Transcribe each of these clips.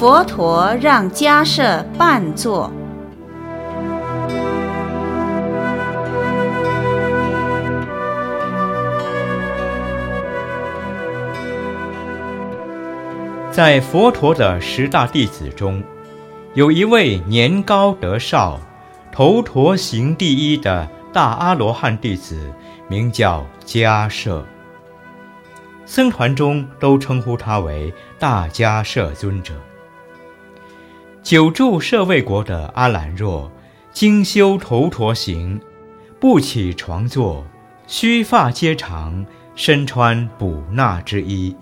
佛陀让迦舍伴坐。在佛陀的十大弟子中，有一位年高德少、头陀行第一的大阿罗汉弟子，名叫迦舍。僧团中都称呼他为大迦摄尊者。久住舍卫国的阿兰若，精修头陀行，不起床坐，须发皆长，身穿补纳之衣。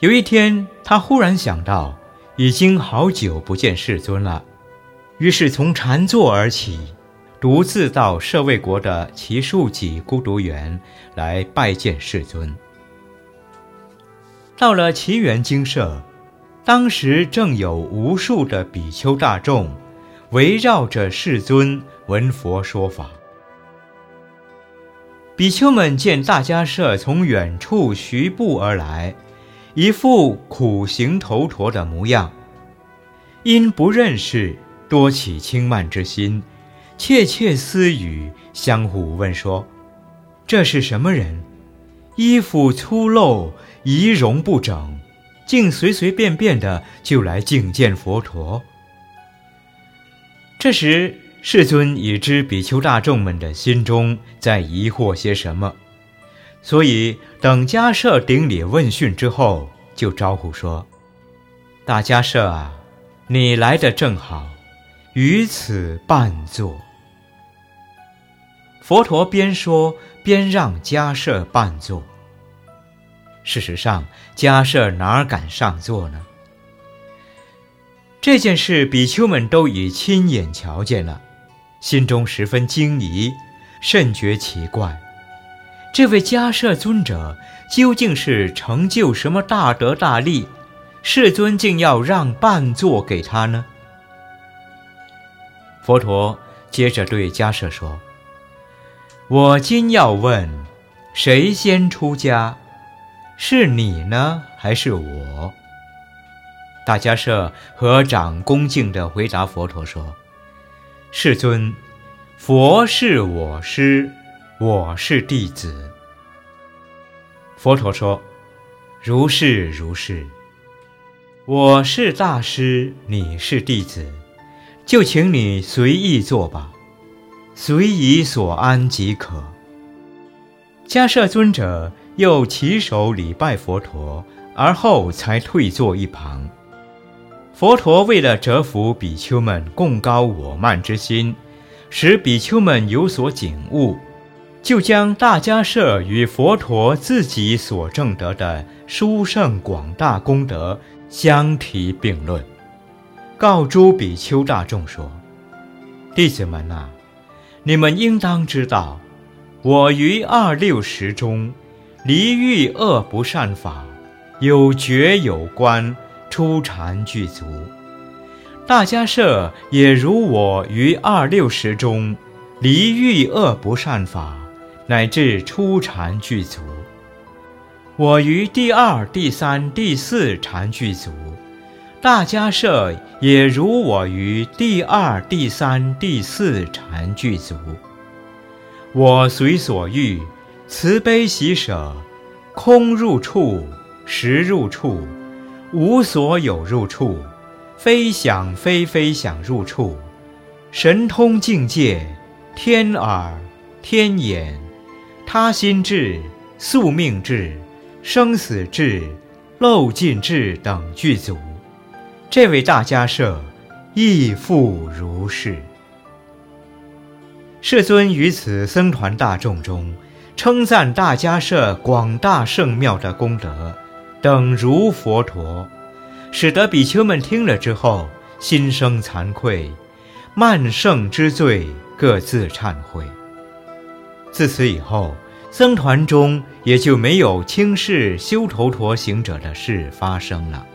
有一天，他忽然想到，已经好久不见世尊了，于是从禅坐而起，独自到舍卫国的奇树己孤独园来拜见世尊。到了奇缘精舍，当时正有无数的比丘大众围绕着世尊闻佛说法。比丘们见大迦舍从远处徐步而来，一副苦行头陀的模样，因不认识，多起轻慢之心，窃窃私语，相互问说：“这是什么人？衣服粗陋。”仪容不整，竟随随便便的就来觐见佛陀。这时，世尊已知比丘大众们的心中在疑惑些什么，所以等迦舍顶礼问讯之后，就招呼说：“大迦舍啊，你来的正好，于此伴坐。”佛陀边说边让迦舍伴坐。事实上，迦舍哪敢上座呢？这件事，比丘们都已亲眼瞧见了，心中十分惊疑，甚觉奇怪。这位迦舍尊者究竟是成就什么大德大利，世尊竟要让半座给他呢？佛陀接着对迦舍说：“我今要问，谁先出家？”是你呢，还是我？大迦舍合掌恭敬地回答佛陀说：“世尊，佛是我师，我是弟子。”佛陀说：“如是如是。我是大师，你是弟子，就请你随意坐吧，随意所安即可。”迦舍尊者。又起手礼拜佛陀，而后才退坐一旁。佛陀为了折服比丘们共高我慢之心，使比丘们有所警悟，就将大迦舍与佛陀自己所证得的殊胜广大功德相提并论，告诸比丘大众说：“弟子们啊，你们应当知道，我于二六十中。”离欲恶不善法，有觉有观，出禅具足。大家舍也如我于二六十中，离欲恶不善法，乃至出禅具足。我于第二、第三、第四禅具足，大家舍也如我于第二、第三、第四禅具足。我随所欲。慈悲喜舍，空入处，实入处，无所有入处，非想非非想入处，神通境界，天耳，天眼，他心智，宿命智，生死智，漏尽智等具足。这位大家舍亦复如是。世尊于此僧团大众中。称赞大迦舍广大圣庙的功德，等如佛陀，使得比丘们听了之后，心生惭愧，慢圣之罪，各自忏悔。自此以后，僧团中也就没有轻视修头陀行者的事发生了。